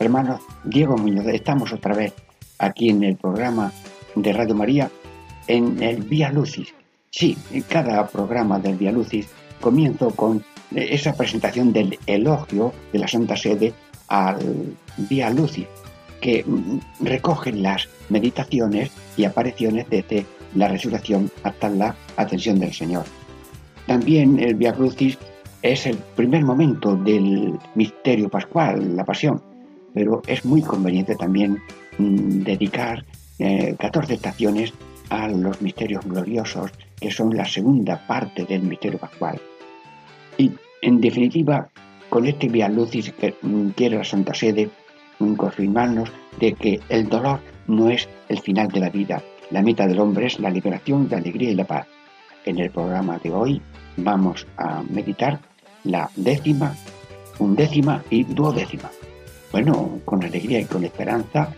Hermanos, Diego Muñoz, estamos otra vez aquí en el programa de Radio María en el Vía Lucis. Sí, en cada programa del Vía Lucis comienzo con esa presentación del elogio de la Santa Sede al Vía Lucis, que mm, recoge las meditaciones y apariciones desde la resurrección hasta la ascensión del Señor. También el Vía Crucis es el primer momento del misterio pascual, la pasión, pero es muy conveniente también mm, dedicar 14 eh, estaciones a los misterios gloriosos, que son la segunda parte del misterio pascual. Y en definitiva, con este Via Lucis que mm, quiere la Santa Sede mm, confirmarnos de que el dolor no es el final de la vida. La meta del hombre es la liberación, la alegría y la paz. En el programa de hoy vamos a meditar la décima, undécima y duodécima. Bueno, con alegría y con esperanza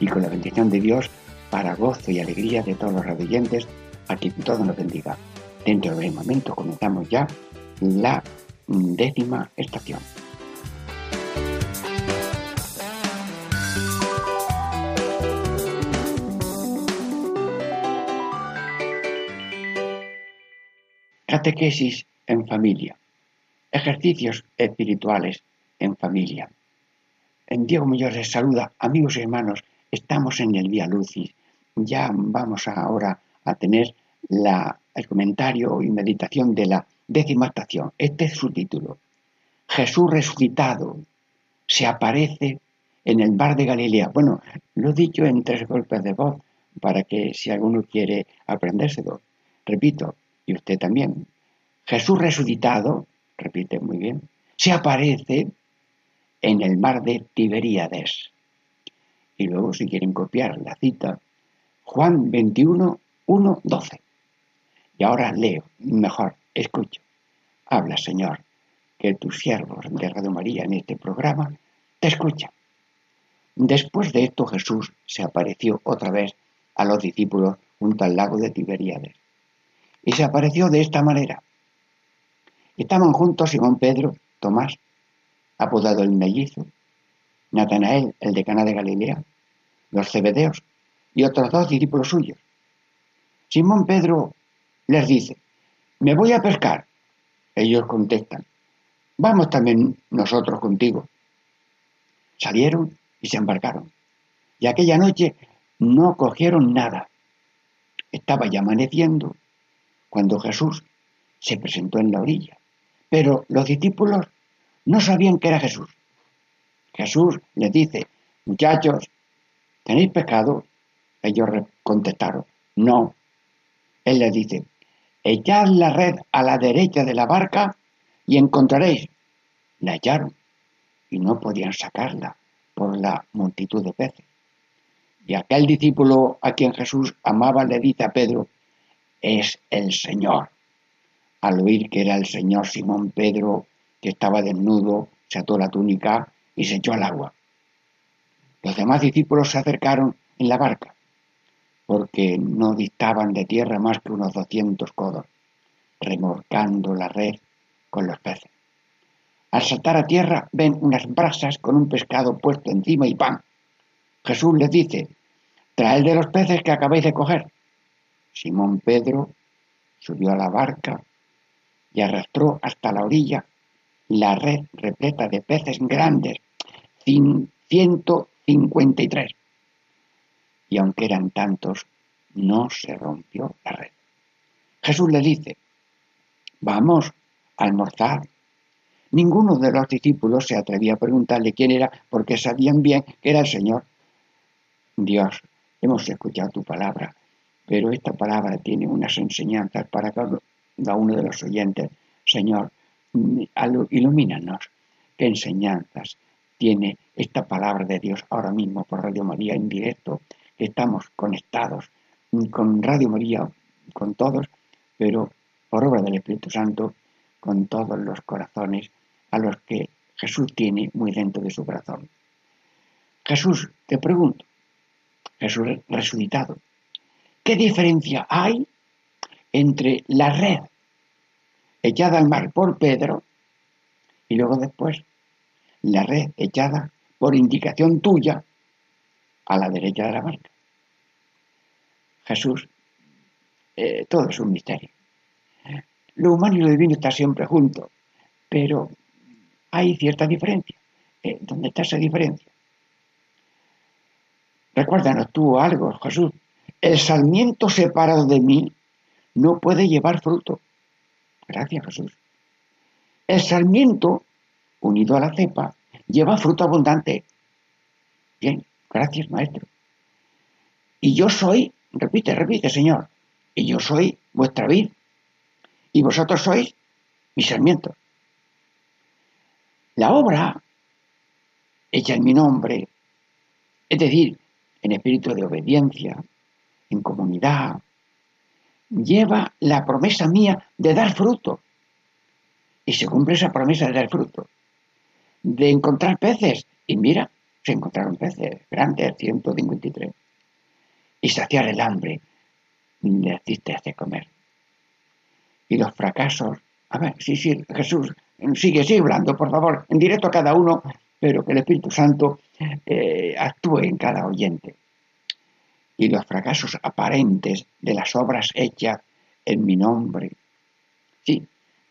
y con la bendición de Dios para gozo y alegría de todos los radioyentes, a quien todo nos bendiga. Dentro de un momento comenzamos ya la décima estación. Catequesis en familia. Ejercicios espirituales en familia. En Diego Muñoz les saluda, amigos y hermanos, estamos en el Vía Lucis. Ya vamos ahora a tener el comentario y meditación de la Décima estación. Este es su título. Jesús resucitado se aparece en el bar de Galilea. Bueno, lo he dicho en tres golpes de voz para que si alguno quiere aprendérselo. Repito, y usted también. Jesús resucitado, repite muy bien, se aparece en el mar de Tiberíades. Y luego, si quieren copiar la cita, Juan 21, 1, 12. Y ahora leo mejor Escucha, habla Señor, que tus siervos de Radio María en este programa te escuchan. Después de esto Jesús se apareció otra vez a los discípulos junto al lago de Tiberíades. Y se apareció de esta manera. Estaban juntos Simón Pedro, Tomás, apodado el mellizo, Natanael, el de Cana de Galilea, los cebedeos y otros dos discípulos suyos. Simón Pedro les dice, me voy a pescar. Ellos contestan, vamos también nosotros contigo. Salieron y se embarcaron. Y aquella noche no cogieron nada. Estaba ya amaneciendo cuando Jesús se presentó en la orilla. Pero los discípulos no sabían que era Jesús. Jesús les dice, muchachos, ¿tenéis pecado? Ellos contestaron, no. Él les dice, echad la red a la derecha de la barca y encontraréis. La echaron y no podían sacarla por la multitud de peces. Y aquel discípulo a quien Jesús amaba le dice a Pedro, es el Señor. Al oír que era el Señor, Simón Pedro, que estaba desnudo, se ató la túnica y se echó al agua. Los demás discípulos se acercaron en la barca porque no distaban de tierra más que unos doscientos codos, remorcando la red con los peces. Al saltar a tierra ven unas brasas con un pescado puesto encima y pan. Jesús les dice, traed de los peces que acabáis de coger. Simón Pedro subió a la barca y arrastró hasta la orilla la red repleta de peces grandes, ciento cincuenta y tres y aunque eran tantos, no se rompió la red. Jesús le dice, vamos a almorzar. Ninguno de los discípulos se atrevía a preguntarle quién era porque sabían bien que era el Señor. Dios, hemos escuchado tu palabra, pero esta palabra tiene unas enseñanzas para cada uno de los oyentes. Señor, ilumínanos. ¿Qué enseñanzas tiene esta palabra de Dios ahora mismo por Radio María en directo, estamos conectados con Radio María, con todos, pero por obra del Espíritu Santo, con todos los corazones a los que Jesús tiene muy dentro de su corazón. Jesús, te pregunto, Jesús resucitado, ¿qué diferencia hay entre la red echada al mar por Pedro y luego después la red echada por indicación tuya a la derecha de la barca. Jesús, eh, todo es un misterio. Lo humano y lo divino está siempre juntos, pero hay cierta diferencia. Eh, ¿Dónde está esa diferencia? Recuérdanos tú algo, Jesús. El sarmiento separado de mí no puede llevar fruto. Gracias, Jesús. El sarmiento, unido a la cepa, lleva fruto abundante. Bien, gracias, maestro. Y yo soy, repite, repite, Señor, y yo soy vuestra vid, y vosotros sois mi sarmiento. La obra, hecha en mi nombre, es decir, en espíritu de obediencia, en comunidad, lleva la promesa mía de dar fruto. Y se cumple esa promesa de dar fruto. De encontrar peces. Y mira, se encontraron peces grandes, 153. Y saciar el hambre. Le hiciste de comer. Y los fracasos. A ver, sí, sí, Jesús, sigue, sigue hablando, por favor, en directo a cada uno, pero que el Espíritu Santo eh, actúe en cada oyente y los fracasos aparentes de las obras hechas en mi nombre. Sí,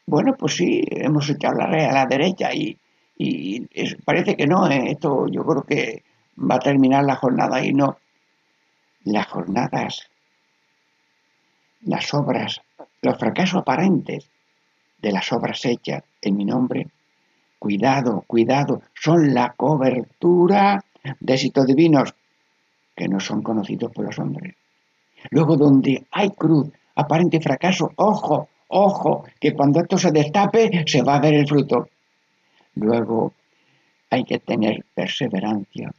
bueno, pues sí, hemos echado la red a la derecha y, parece que no, ¿eh? esto yo creo que va a terminar la jornada y no. Las jornadas, las obras, los fracasos aparentes de las obras hechas en mi nombre, cuidado, cuidado, son la cobertura de éxitos divinos que no son conocidos por los hombres. Luego, donde hay cruz, aparente fracaso, ojo, ojo, que cuando esto se destape se va a ver el fruto. Luego, hay que tener perseverancia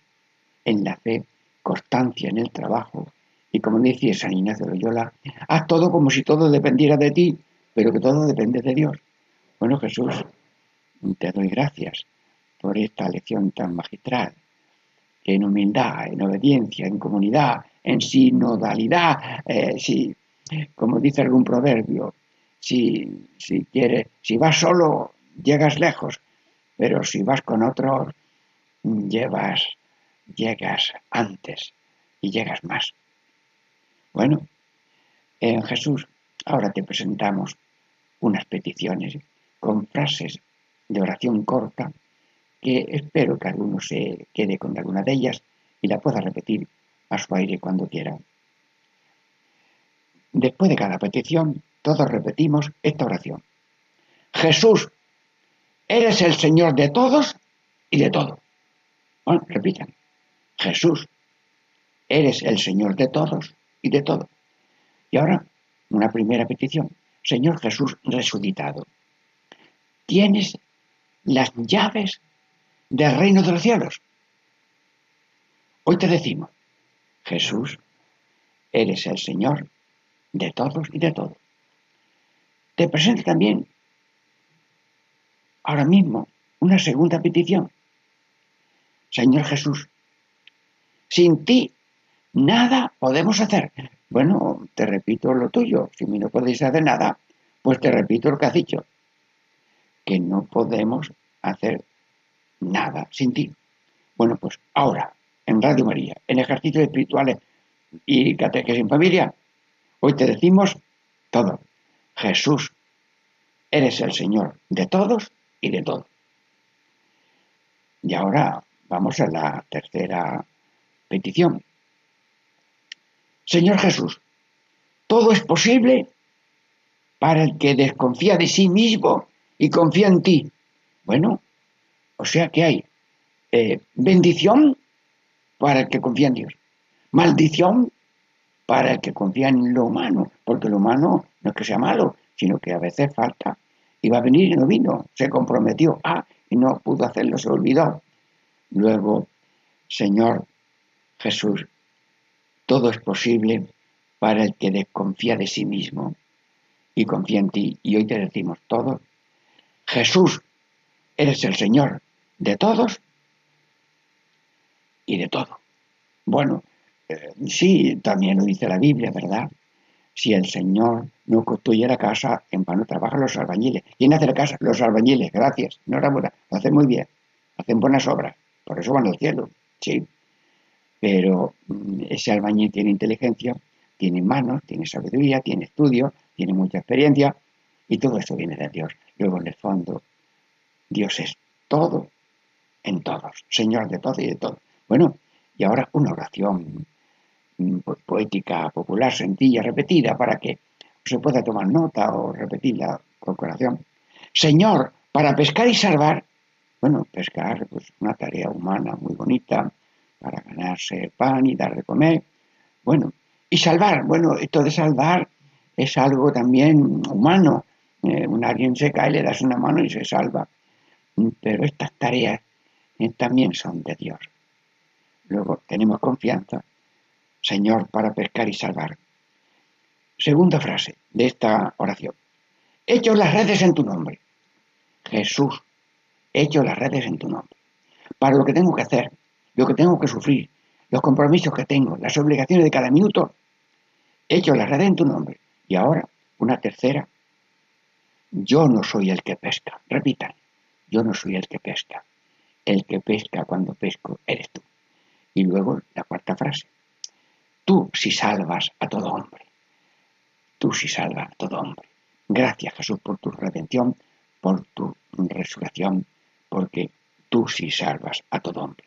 en la fe, constancia en el trabajo. Y como dice San Ignacio de Loyola, haz todo como si todo dependiera de ti, pero que todo depende de Dios. Bueno, Jesús, te doy gracias por esta lección tan magistral en humildad, en obediencia, en comunidad, en sinodalidad, eh, si, como dice algún proverbio, si, si quieres, si vas solo, llegas lejos, pero si vas con otros, llevas, llegas antes y llegas más. Bueno, en Jesús ahora te presentamos unas peticiones con frases de oración corta que espero que alguno se quede con alguna de ellas y la pueda repetir a su aire cuando quiera. Después de cada petición, todos repetimos esta oración. Jesús, eres el Señor de todos y de todo. Bueno, repitan. Jesús, eres el Señor de todos y de todo. Y ahora, una primera petición. Señor Jesús resucitado, tienes las llaves del reino de los cielos. Hoy te decimos, Jesús, eres el Señor de todos y de todo. Te presento también ahora mismo una segunda petición. Señor Jesús, sin ti nada podemos hacer. Bueno, te repito lo tuyo. Si no podéis hacer nada, pues te repito lo que has dicho. Que no podemos hacer nada sin ti. Bueno, pues ahora, en Radio María, en ejercicios espirituales y catequesis en familia, hoy te decimos todo. Jesús, eres el Señor de todos y de todo. Y ahora vamos a la tercera petición. Señor Jesús, todo es posible para el que desconfía de sí mismo y confía en ti. Bueno, o sea que hay eh, bendición para el que confía en Dios, maldición para el que confía en lo humano, porque lo humano no es que sea malo, sino que a veces falta. Iba a venir y no vino, se comprometió, ah, y no pudo hacerlo, se olvidó. Luego, Señor Jesús, todo es posible para el que desconfía de sí mismo y confía en ti. Y hoy te decimos todo. Jesús, eres el Señor de todos y de todo. Bueno, eh, sí, también lo dice la Biblia, ¿verdad? Si el Señor no construye la casa, en vano trabajan los albañiles. ¿Quién hace la casa? Los albañiles, gracias. Enhorabuena, lo hacen muy bien, hacen buenas obras, por eso van al cielo, sí. Pero mm, ese albañil tiene inteligencia, tiene manos, tiene sabiduría, tiene estudio, tiene mucha experiencia, y todo eso viene de Dios. Luego, en el fondo, Dios es todo en todos, Señor de todo y de todo. Bueno, y ahora una oración mm, poética, popular, sencilla, repetida, para que se pueda tomar nota o repetirla con corazón. Señor, para pescar y salvar, bueno, pescar, pues una tarea humana muy bonita, para ganarse pan y dar de comer. Bueno, y salvar, bueno, esto de salvar es algo también humano. Eh, un alguien se cae, le das una mano y se salva. Pero estas tareas también son de Dios. Luego tenemos confianza, Señor, para pescar y salvar. Segunda frase de esta oración. Hecho las redes en tu nombre. Jesús, hecho las redes en tu nombre. Para lo que tengo que hacer, lo que tengo que sufrir, los compromisos que tengo, las obligaciones de cada minuto, hecho las redes en tu nombre. Y ahora, una tercera. Yo no soy el que pesca. Repitan. Yo no soy el que pesca. El que pesca cuando pesco eres tú. Y luego la cuarta frase. Tú si salvas a todo hombre. Tú si salvas a todo hombre. Gracias Jesús por tu redención, por tu resurrección, porque tú sí salvas a todo hombre.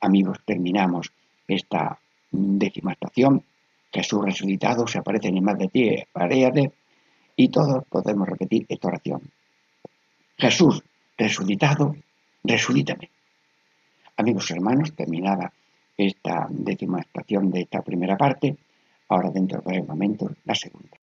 Amigos, terminamos esta décima estación. Jesús resucitado se aparece en más de ti, paréate, y todos podemos repetir esta oración. Jesús resucitado, resucítame. Amigos hermanos, terminada esta décima estación de esta primera parte. Ahora dentro de breves momentos la segunda.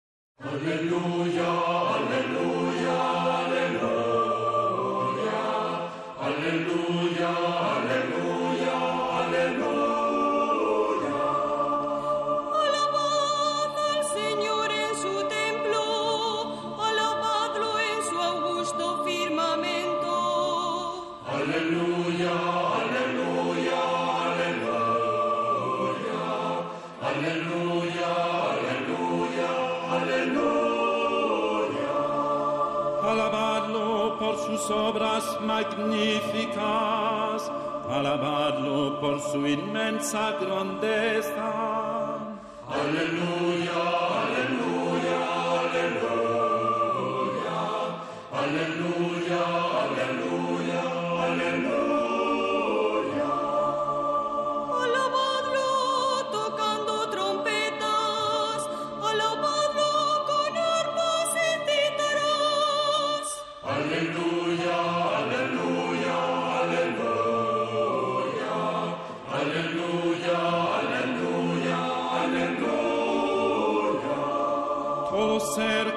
Magníficas, alabadlo por su inmensa grandeza. Aleluya, aleluya, aleluya, aleluya, aleluya, aleluya. Alabadlo tocando trompetas, alabadlo con arpas y títaros. Aleluya.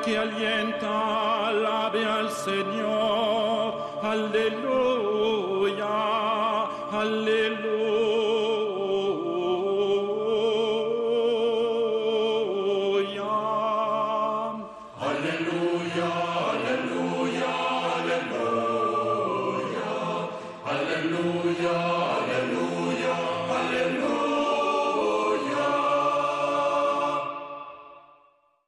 Que alienta, alabe al Señor. Aleluya, aleluya. Aleluya, aleluya, aleluya. Aleluya, aleluya, aleluya.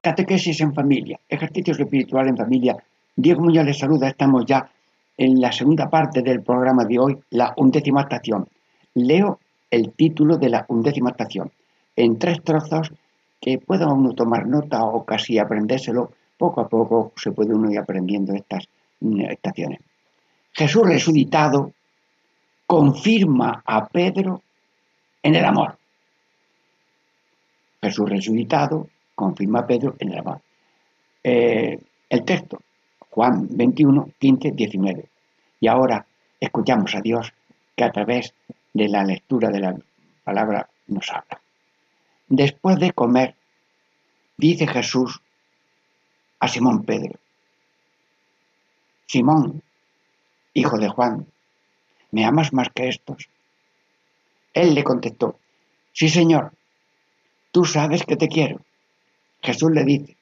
Catequesis en familia, ejercicios espirituales en familia. Diego Muñoz les saluda, estamos ya en la segunda parte del programa de hoy, la undécima estación. Leo el título de la undécima estación en tres trozos que pueda uno tomar nota o casi aprendérselo. Poco a poco se puede uno ir aprendiendo estas mm, estaciones. Jesús resucitado confirma a Pedro en el amor. Jesús resucitado confirma a Pedro en el amor. Eh, el texto, Juan 21, 15, 19. Y ahora escuchamos a Dios que a través de la lectura de la palabra nos habla. Después de comer, dice Jesús a Simón Pedro, Simón, hijo de Juan, ¿me amas más que estos? Él le contestó, sí señor, tú sabes que te quiero. Jesús le dice,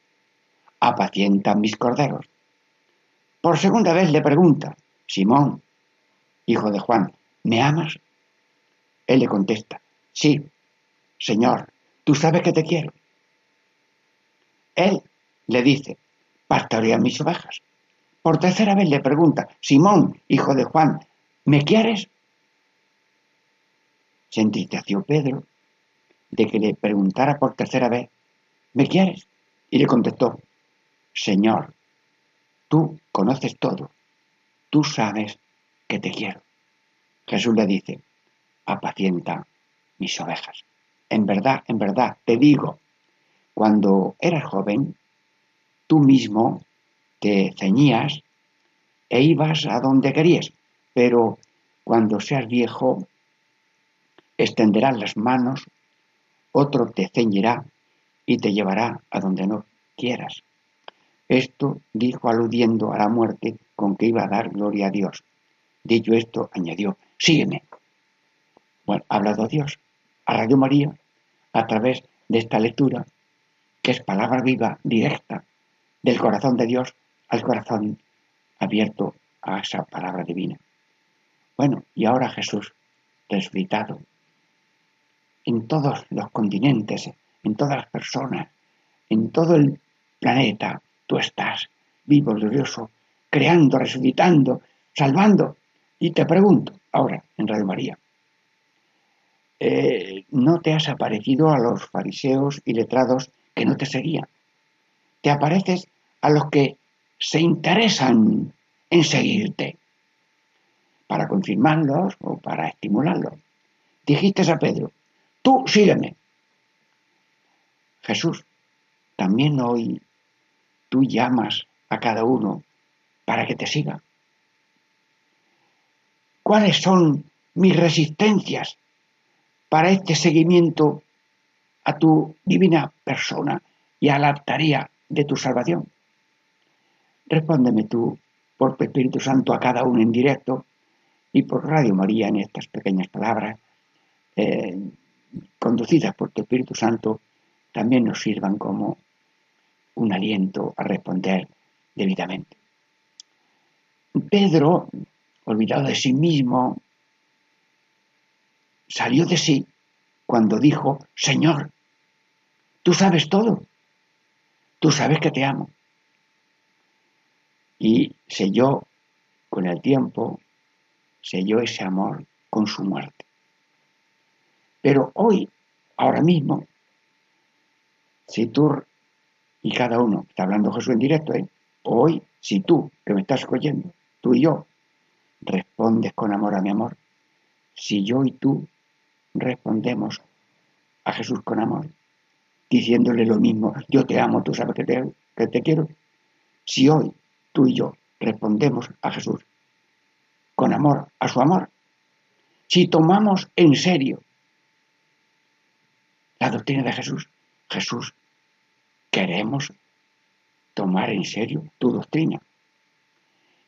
apacienta mis corderos. Por segunda vez le pregunta, Simón, hijo de Juan, ¿me amas? Él le contesta, sí, Señor, tú sabes que te quiero. Él le dice, pastorea mis ovejas. Por tercera vez le pregunta, Simón, hijo de Juan, ¿me quieres? Se entristeció Pedro de que le preguntara por tercera vez, ¿me quieres? Y le contestó, Señor, tú conoces todo, tú sabes que te quiero. Jesús le dice, apacienta mis ovejas. En verdad, en verdad, te digo, cuando eras joven, tú mismo te ceñías e ibas a donde querías, pero cuando seas viejo, extenderás las manos, otro te ceñirá y te llevará a donde no quieras. Esto dijo aludiendo a la muerte con que iba a dar gloria a Dios. Dicho esto, añadió, sígueme. Bueno, ha hablado Dios a Radio María a través de esta lectura, que es palabra viva, directa, del corazón de Dios al corazón abierto a esa palabra divina. Bueno, y ahora Jesús, resucitado, en todos los continentes, en todas las personas, en todo el planeta, tú estás vivo, glorioso, creando, resucitando, salvando. Y te pregunto, ahora, en Radio María, eh, ¿no te has aparecido a los fariseos y letrados que no te seguían? Te apareces a los que se interesan en seguirte para confirmarlos o para estimularlos. Dijiste a Pedro, tú sígueme. Jesús, también hoy tú llamas a cada uno para que te siga. ¿Cuáles son mis resistencias para este seguimiento a tu divina persona y a la tarea de tu salvación? Respóndeme tú por tu Espíritu Santo a cada uno en directo y por Radio María en estas pequeñas palabras, eh, conducidas por tu Espíritu Santo, también nos sirvan como un aliento a responder debidamente. Pedro, olvidado de sí mismo, salió de sí cuando dijo, Señor, tú sabes todo, tú sabes que te amo. Y selló con el tiempo, selló ese amor con su muerte. Pero hoy, ahora mismo, si tú y cada uno, está hablando Jesús en directo, ¿eh? hoy, si tú, que me estás oyendo, tú y yo, respondes con amor a mi amor, si yo y tú respondemos a Jesús con amor, diciéndole lo mismo, yo te amo, tú sabes que te, que te quiero, si hoy tú y yo respondemos a Jesús con amor a su amor, si tomamos en serio la doctrina de Jesús, Jesús, queremos tomar en serio tu doctrina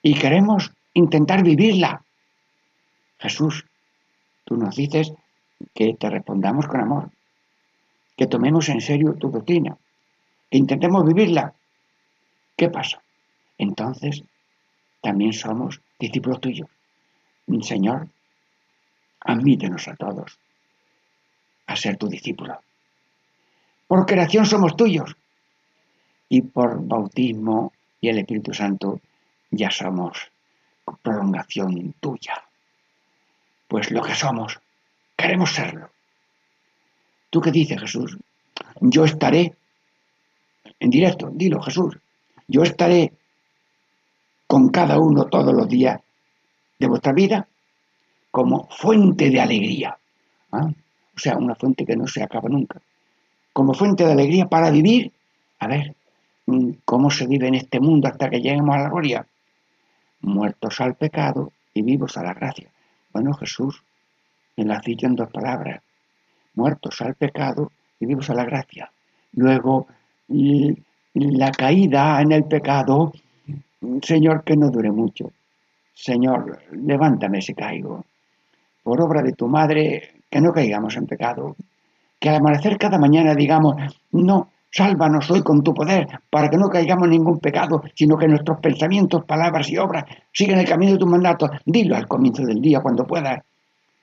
y queremos intentar vivirla. Jesús, tú nos dices que te respondamos con amor, que tomemos en serio tu doctrina, que intentemos vivirla. ¿Qué pasa? Entonces, también somos discípulos tuyos. Señor, admítenos a todos a ser tu discípulo. Por creación somos tuyos y por bautismo y el Espíritu Santo ya somos prolongación tuya. Pues lo que somos, queremos serlo. ¿Tú qué dices, Jesús? Yo estaré, en directo, dilo, Jesús, yo estaré con cada uno todos los días de vuestra vida como fuente de alegría. ¿ah? O sea, una fuente que no se acaba nunca. Como fuente de alegría para vivir, a ver, ¿cómo se vive en este mundo hasta que lleguemos a la gloria? Muertos al pecado y vivos a la gracia. Bueno, Jesús me lo has dicho en dos palabras. Muertos al pecado y vivos a la gracia. Luego, la caída en el pecado, Señor, que no dure mucho. Señor, levántame si caigo. Por obra de tu madre, que no caigamos en pecado, que al amanecer cada mañana digamos, no, sálvanos hoy con tu poder, para que no caigamos en ningún pecado, sino que nuestros pensamientos, palabras y obras sigan el camino de tu mandato. Dilo al comienzo del día cuando puedas,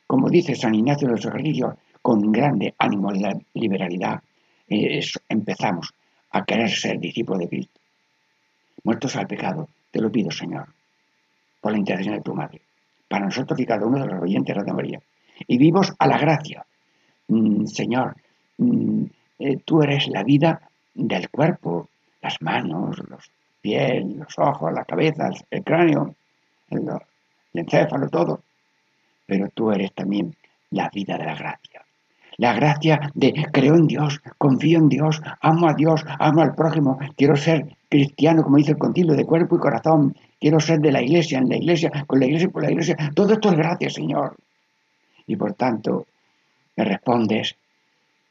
como dice San Ignacio de los Ejercicios, con grande ánimo de liberalidad, eh, empezamos a querer ser discípulos de Cristo. Muertos al pecado, te lo pido, Señor, por la intercesión de tu Madre, para nosotros y cada uno de los oyentes de María, y vivos a la gracia. Mm, Señor, mm, eh, tú eres la vida del cuerpo, las manos, los pies, los ojos, la cabeza, el cráneo, el, el encéfalo, todo. Pero tú eres también la vida de la gracia. La gracia de creo en Dios, confío en Dios, amo a Dios, amo al prójimo, quiero ser cristiano, como dice el concilio, de cuerpo y corazón, quiero ser de la iglesia, en la iglesia, con la iglesia y por la iglesia. Todo esto es gracia, Señor. Y por tanto, me respondes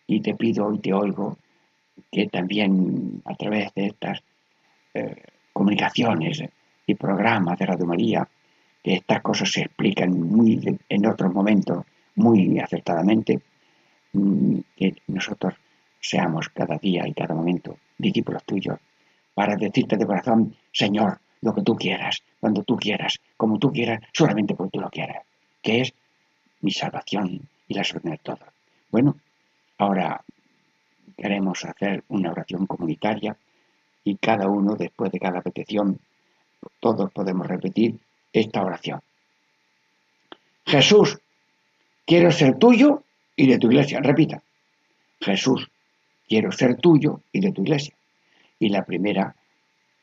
y te pido y te oigo que también a través de estas eh, comunicaciones y programas de Radio María, que estas cosas se explican muy en otros momentos muy acertadamente, mm, que nosotros seamos cada día y cada momento discípulos tuyos, para decirte de corazón, Señor, lo que tú quieras, cuando tú quieras, como tú quieras, solamente porque tú lo quieras, que es mi salvación y la solución de todo. Bueno, ahora queremos hacer una oración comunitaria y cada uno, después de cada petición, todos podemos repetir esta oración. Jesús, quiero ser tuyo y de tu iglesia. Repita. Jesús, quiero ser tuyo y de tu iglesia. Y la primera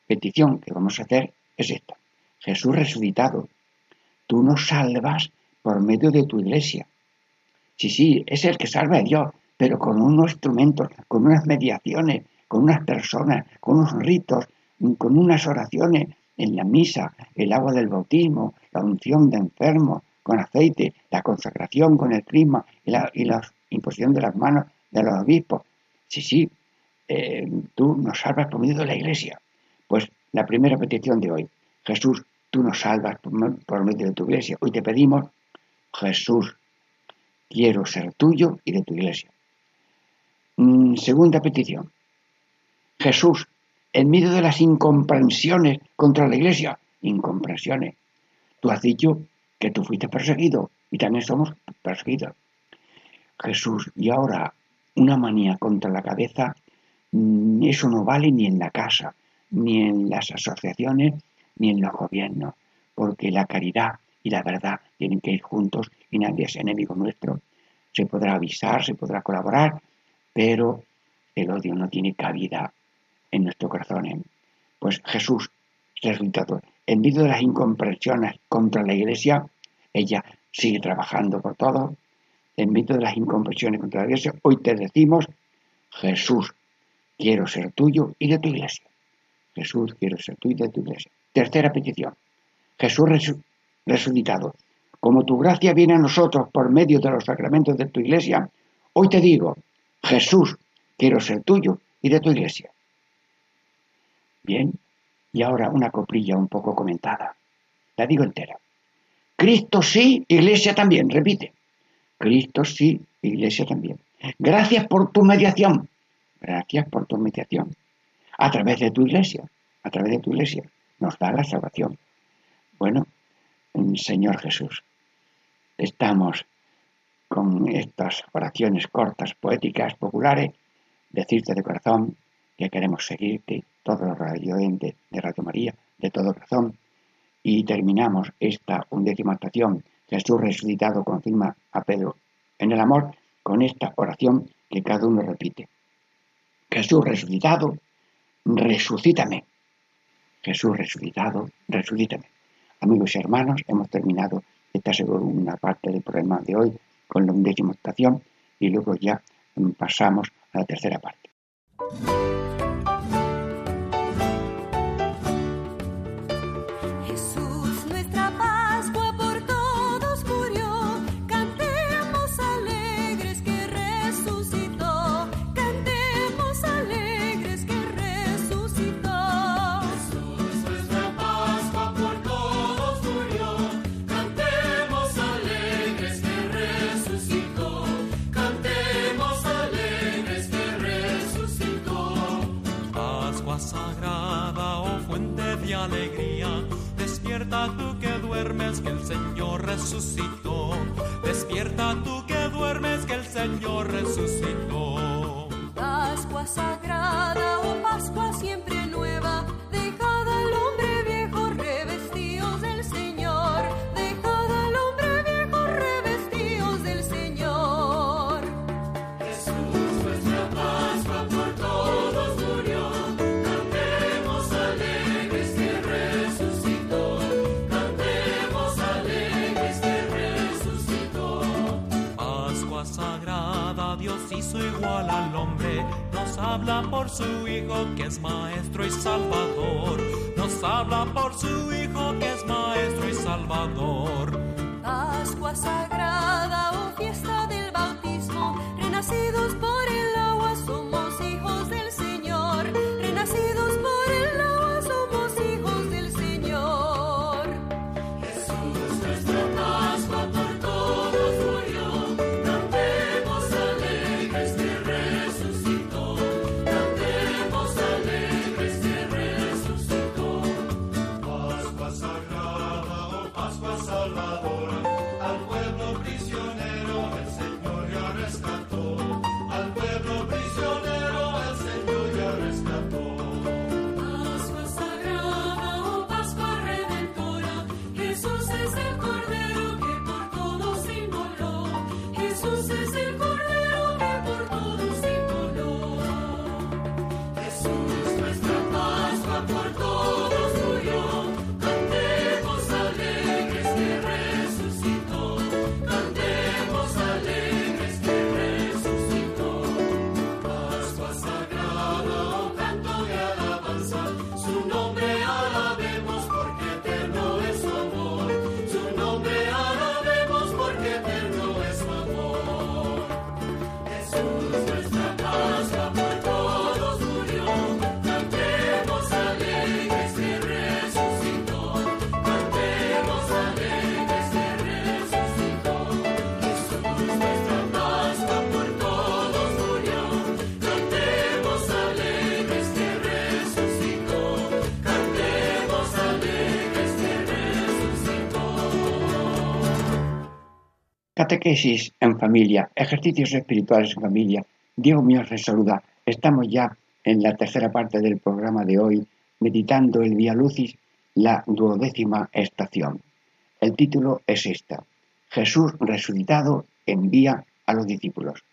petición que vamos a hacer es esta. Jesús resucitado, tú nos salvas por medio de tu iglesia. Sí, sí, es el que salva a Dios, pero con unos instrumentos, con unas mediaciones, con unas personas, con unos ritos, con unas oraciones en la misa, el agua del bautismo, la unción de enfermos con aceite, la consagración con el crisma y la, imposición de las manos de los obispos. Sí, sí, eh, tú nos salvas por medio de la iglesia. Pues la primera petición de hoy, Jesús, tú nos salvas por medio de tu iglesia. Hoy te pedimos, Jesús, quiero ser tuyo y de tu iglesia. Mm, segunda petición, Jesús, en medio de las incomprensiones contra la iglesia, incomprensiones, tú has dicho que tú fuiste perseguido y también somos perseguidos. Jesús, y ahora una manía contra la cabeza, mm, eso no vale ni en la casa, ni en las asociaciones, ni en los gobiernos, porque la caridad y la verdad tienen que ir juntos y nadie es enemigo nuestro. Se podrá avisar, se podrá colaborar, pero el odio no tiene cabida en nuestro corazón. Pues Jesús, resultado, en medio de las incomprensiones contra la iglesia, ella sigue trabajando por todo. En medio de las incomprensiones contra la iglesia, hoy te decimos, Jesús, quiero ser tuyo y de tu iglesia. Jesús, quiero ser tuyo y de tu iglesia. Tercera petición. Jesús resucitado. Como tu gracia viene a nosotros por medio de los sacramentos de tu iglesia, hoy te digo, Jesús, quiero ser tuyo y de tu iglesia. Bien, y ahora una coprilla un poco comentada. La digo entera. Cristo sí, iglesia también, repite. Cristo sí, iglesia también. Gracias por tu mediación. Gracias por tu mediación. A través de tu iglesia, a través de tu iglesia, nos da la salvación. Bueno, Señor Jesús, estamos con estas oraciones cortas, poéticas, populares, decirte de corazón que queremos seguirte, todos los radioentes de Radio María, de todo corazón, y terminamos esta undécima estación, Jesús resucitado confirma a Pedro en el amor, con esta oración que cada uno repite. Jesús resucitado, resucítame. Jesús resucitado, resucítame. Amigos y hermanos, hemos terminado esta segunda parte del programa de hoy con la undécima estación y luego ya pasamos a la tercera parte. Habla por su Hijo que es Maestro y Salvador. Nos habla por su Hijo que es Maestro y Salvador. Pascua Catequesis en familia, ejercicios espirituales en familia. Diego Muñoz les saluda. Estamos ya en la tercera parte del programa de hoy, meditando el Via Lucis, la duodécima estación. El título es esta: Jesús resucitado envía a los discípulos.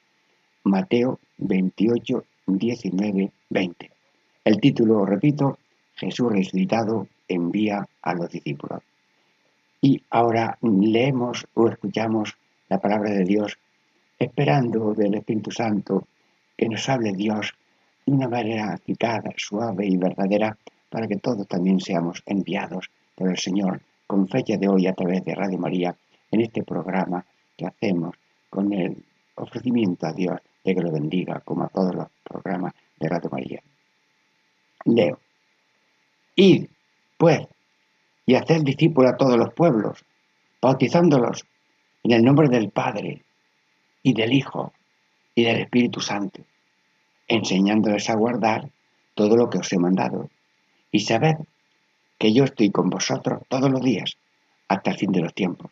Mateo 28, 19, 20. El título, repito, Jesús resucitado envía a los discípulos. Y ahora leemos o escuchamos la palabra de Dios, esperando del Espíritu Santo que nos hable Dios de una manera citada, suave y verdadera, para que todos también seamos enviados por el Señor con fecha de hoy a través de Radio María en este programa que hacemos con el ofrecimiento a Dios de que lo bendiga, como a todos los programas de Radio María. Leo. Id, pues, y hacer discípulos a todos los pueblos, bautizándolos en el nombre del Padre y del Hijo y del Espíritu Santo, enseñándoles a guardar todo lo que os he mandado. Y sabed que yo estoy con vosotros todos los días hasta el fin de los tiempos.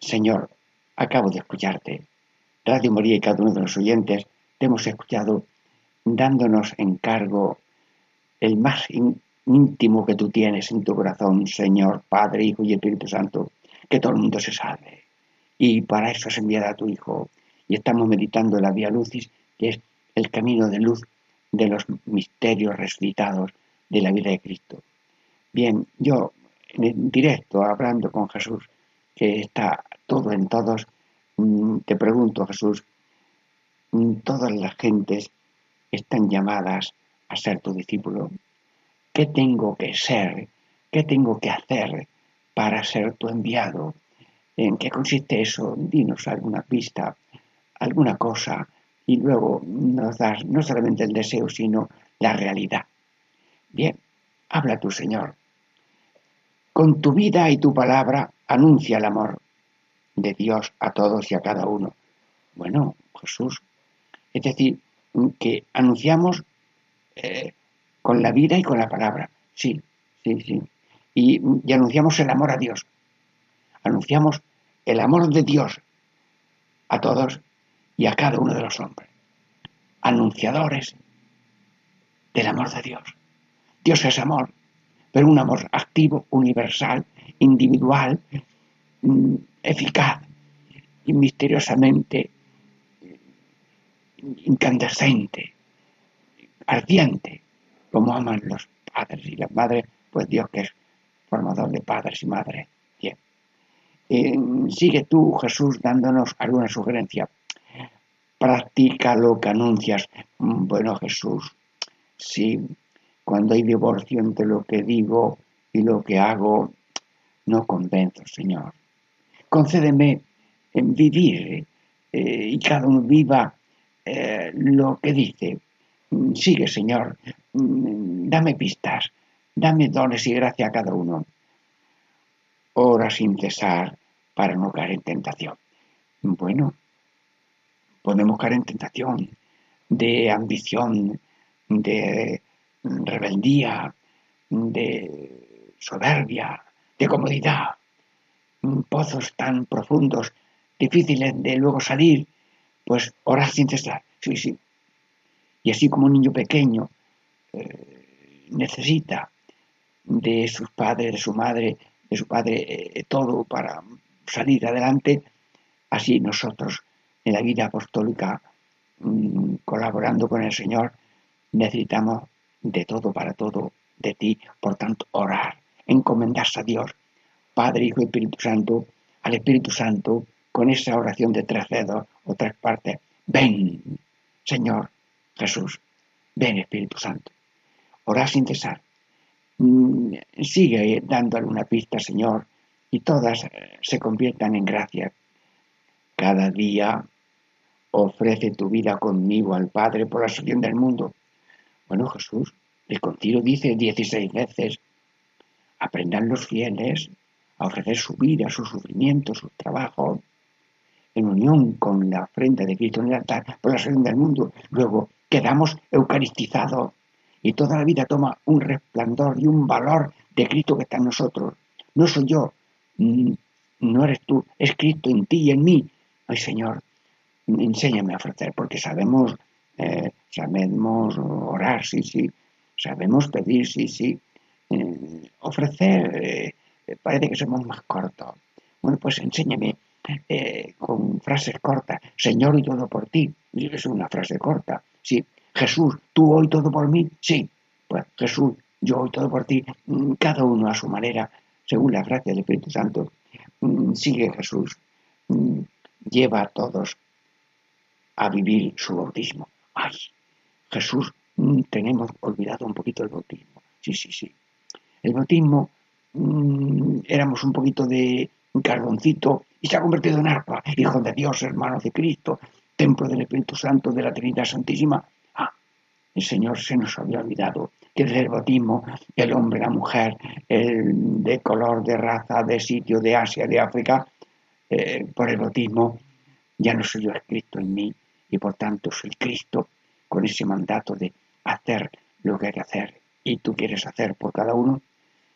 Señor, acabo de escucharte. Radio María y cada uno de los oyentes te hemos escuchado dándonos encargo el más íntimo que tú tienes en tu corazón, Señor, Padre, Hijo y Espíritu Santo, que todo el mundo se salve. Y para eso has enviado a tu Hijo. Y estamos meditando la Vía Lucis, que es el camino de luz de los misterios resucitados de la vida de Cristo. Bien, yo en directo, hablando con Jesús, que está todo en todos, mm, te pregunto, Jesús, mm, todas las gentes están llamadas a ser tu discípulo. ¿Qué tengo que ser? ¿Qué tengo que hacer para ser tu enviado? ¿En qué consiste eso? Dinos alguna pista, alguna cosa, y luego nos das no solamente el deseo, sino la realidad. Bien, habla tu Señor. Con tu vida y tu palabra anuncia el amor de Dios a todos y a cada uno. Bueno, Jesús, es decir, que anunciamos eh, con la vida y con la palabra. Sí, sí, sí. Y, anunciamos el amor a Dios. anunciamos el amor de Dios a todos y a cada uno de los hombres. Anunciadores del amor de Dios. Dios es amor, pero un amor activo, universal, individual, mm, eficaz y misteriosamente incandescente, ardiente, como aman los padres y las madres, pues Dios que es formador de padres y madres. Bien. Eh, sigue tú, Jesús, dándonos alguna sugerencia. Practica lo que anuncias. Bueno, Jesús, sí, cuando hay divorcio entre lo que digo y lo que hago, no convenzo, Señor. Concédeme en vivir eh, y cada uno viva eh, lo que dice. Sigue, Señor, Mm, dame pistas, dame dones y gracia a cada uno. Ora sin cesar para no caer en tentación. Bueno, podemos caer en tentación de ambición, de rebeldía, de soberbia, de comodidad, pozos tan profundos, difíciles de luego salir, pues orar sin cesar, sí, sí. Y así como un niño pequeño eh, necesita de sus padres, de su madre, de su padre, eh, todo para salir adelante, así nosotros en la vida apostólica, mm, colaborando con el Señor, necesitamos de todo para todo de ti, por tanto, orar, encomendarse a Dios, Padre, Hijo y Espíritu Santo, al Espíritu Santo, con esa oración de tres dedos o tres partes. Ven, Señor Jesús, ven Espíritu Santo. Orar sin cesar. Mm, Sigue dando alguna pista, Señor, y todas eh, se conviertan en gracia. Cada día ofrece tu vida conmigo al Padre por la salvación del mundo. Bueno, Jesús, el continuo dice 16 veces, aprendan los fieles a ofrecer su vida, su sufrimiento, su trabajo, en unión con la ofrenda de Cristo en el altar por la salvación del mundo. Luego quedamos eucaristizados y toda la vida toma un resplandor y un valor de Cristo que está en nosotros. No soy yo, mm, no eres tú, es Cristo en ti y en mí. Ay Señor, enséñame a ofrecer, porque sabemos, eh, sabemos orar, sí, sí, sabemos pedir, sí, sí. Eh, ofrecer, eh, parece que somos más cortos. Bueno, pues enséñame con frases cortas. Señor, y todo por ti. Es una frase corta. Sí. Jesús, tú hoy todo por mí. Sí. Pues Jesús, yo hoy todo por ti. Mm, Cada uno a su manera, según la gracia del Espíritu Santo. Mm, Sigue Jesús. Mm, Lleva a todos a vivir su bautismo. Ay, Jesús, tenemos olvidado un poquito el bautismo. Sí, sí, sí. El bautismo éramos un poquito de carboncito y se ha convertido en arpa, hijo de Dios, hermano de Cristo, templo del Espíritu Santo de la Trinidad Santísima. El Señor se nos había olvidado que desde el bautismo el hombre, la mujer, el de color, de raza, de sitio, de Asia, de África, eh, por el bautismo ya no soy yo el Cristo en mí y por tanto soy Cristo con ese mandato de hacer lo que hay que hacer y tú quieres hacer por cada uno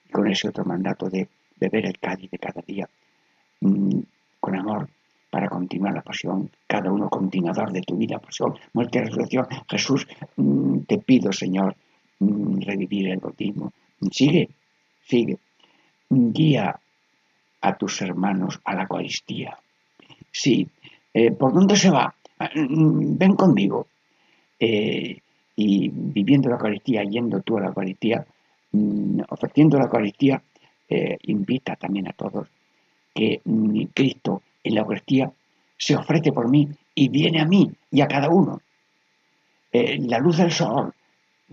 y con ese otro mandato de beber el cáliz de cada día mm, con amor para continuar la pasión, cada uno continuador de tu vida, pasión, muerte y resurrección. Jesús, mm, te pido, Señor, mm, revivir el bautismo. Sigue, sigue. Guía a tus hermanos a la Eucaristía. Sí, eh, ¿por dónde se va? Mm, Ven conmigo. Eh, y viviendo la Eucaristía, yendo tú a la Eucaristía, ofreciendo la Eucaristía, eh, invita también a todos que Cristo en la Eucaristía se ofrece por mí y viene a mí y a cada uno. Eh, la luz del sol,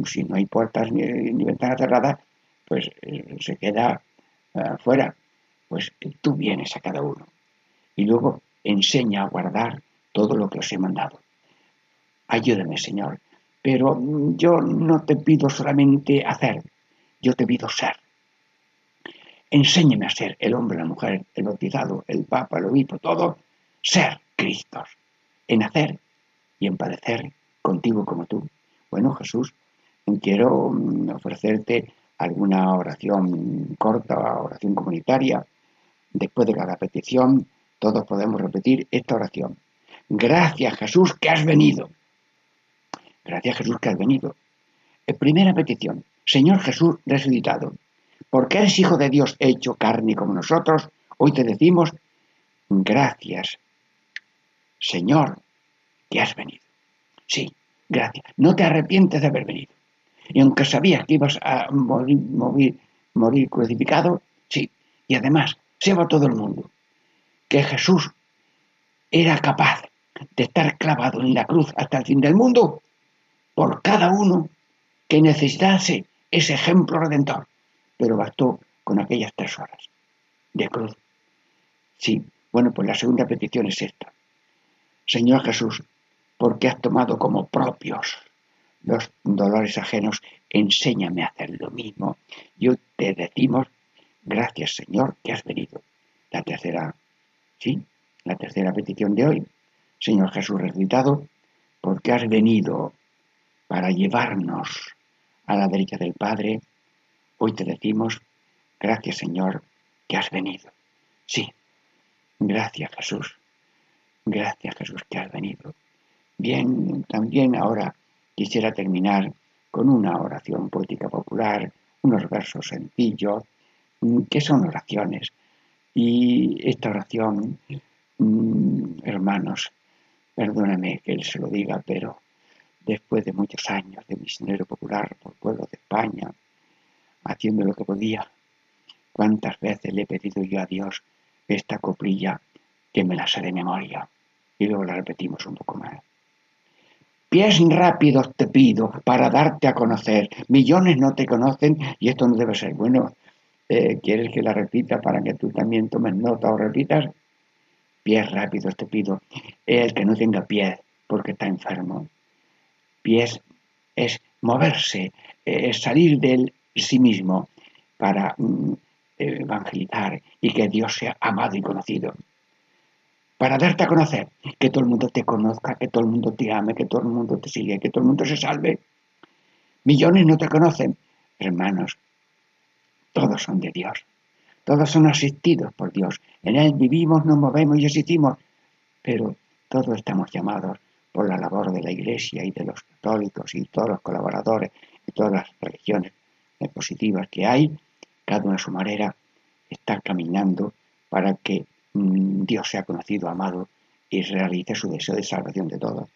si no hay puertas ni, ventanas cerradas, pues eh, se queda afuera. Pues eh, tú vienes a cada uno. Y luego enseña a guardar todo lo que os he mandado. Ayúdame, Señor. Pero mm, yo no te pido solamente hacer, yo te pido ser. Enséñame a ser el hombre, la mujer, el bautizado, el papa, el obispo, todo, ser Cristos, en hacer y en padecer contigo como tú. Bueno, Jesús, quiero mm, ofrecerte alguna oración corta, oración comunitaria, Después de cada petición, todos podemos repetir esta oración. Gracias Jesús que has venido. Gracias Jesús que has venido. Eh, primera petición. Señor Jesús resucitado, porque eres Hijo de Dios hecho carne como nosotros, hoy te decimos gracias, Señor, que has venido. Sí, gracias. No te arrepientes de haber venido. Y aunque sabías que ibas a morir, crucificado, sí. Y además, sepa todo el mundo que Jesús era capaz de estar clavado en la cruz hasta el fin del mundo por cada uno que necesitase ese ejemplo redentor. Pero bastó con aquellas tres horas de cruz. Sí, bueno, pues la segunda petición es esta. Señor Jesús, porque has tomado como propios los dolores ajenos, enséñame a hacer lo mismo. Y hoy te decimos, gracias Señor, que has venido. La tercera, sí, la tercera petición de hoy. Señor Jesús resucitado, porque has venido para llevarnos a la derecha del Padre, hoy te decimos, gracias Señor, que has venido. Sí, gracias Jesús, gracias Jesús que has venido. Bien, también ahora quisiera terminar con una oración poética popular, unos versos sencillos, mm, que son oraciones. Y esta oración, mm, hermanos, perdóname que él se lo diga, pero después de muchos años de misionero popular por pueblo de España, haciendo lo que podía, cuántas veces le he pedido yo a Dios esta coplilla que me la sé de memoria. Y luego la repetimos un poco más. Pies rápidos te pido para darte a conocer. Millones no te conocen y esto no debe ser. Bueno, eh, ¿quieres que la repita para que tú también tomes nota o repitas? Pies rápidos te pido. El que no tenga pies porque está enfermo. Pies es moverse, es salir de sí mismo para mm, evangelizar y que Dios sea amado y conocido. Para darte a conocer, que todo el mundo te conozca, que todo el mundo te ame, que todo el mundo te sigue, que todo el mundo se salve. Millones no te conocen, hermanos, todos son de Dios, todos son asistidos por Dios, en Él vivimos, nos movemos y existimos, pero todos estamos llamados por la labor de la Iglesia y de los católicos y todos los colaboradores y todas las religiones positivas que hay, cada una a su manera está caminando para que Mm, Dios sea conocido, amado y realice su deseo de salvación de todos.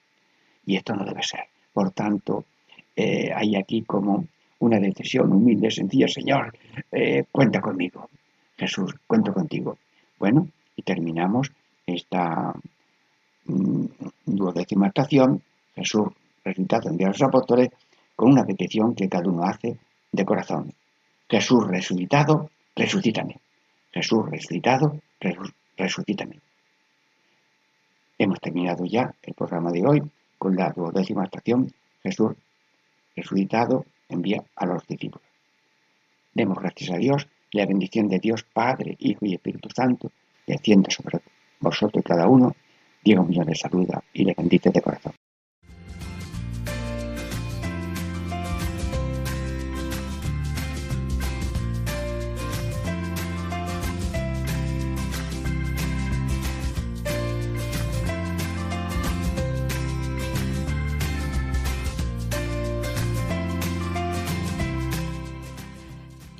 Y esto no debe ser. Por tanto, eh, hay aquí como una decisión humilde, sencilla, Señor, eh, cuenta conmigo. Jesús, cuento contigo. Bueno, y terminamos esta mmm, duodécima estación, Jesús resucitado en a los apóstoles, con una petición que cada uno hace de corazón. Jesús resucitado, resucítame. Jesús resucitado, resucítame. Hemos terminado ya el programa de hoy con la duodécima estación. Jesús resucitado envía a los discípulos. Demos gracias a Dios y la bendición de Dios Padre, Hijo y Espíritu Santo descienda sobre vosotros cada uno. Diego Millón les saluda y le bendice de corazón.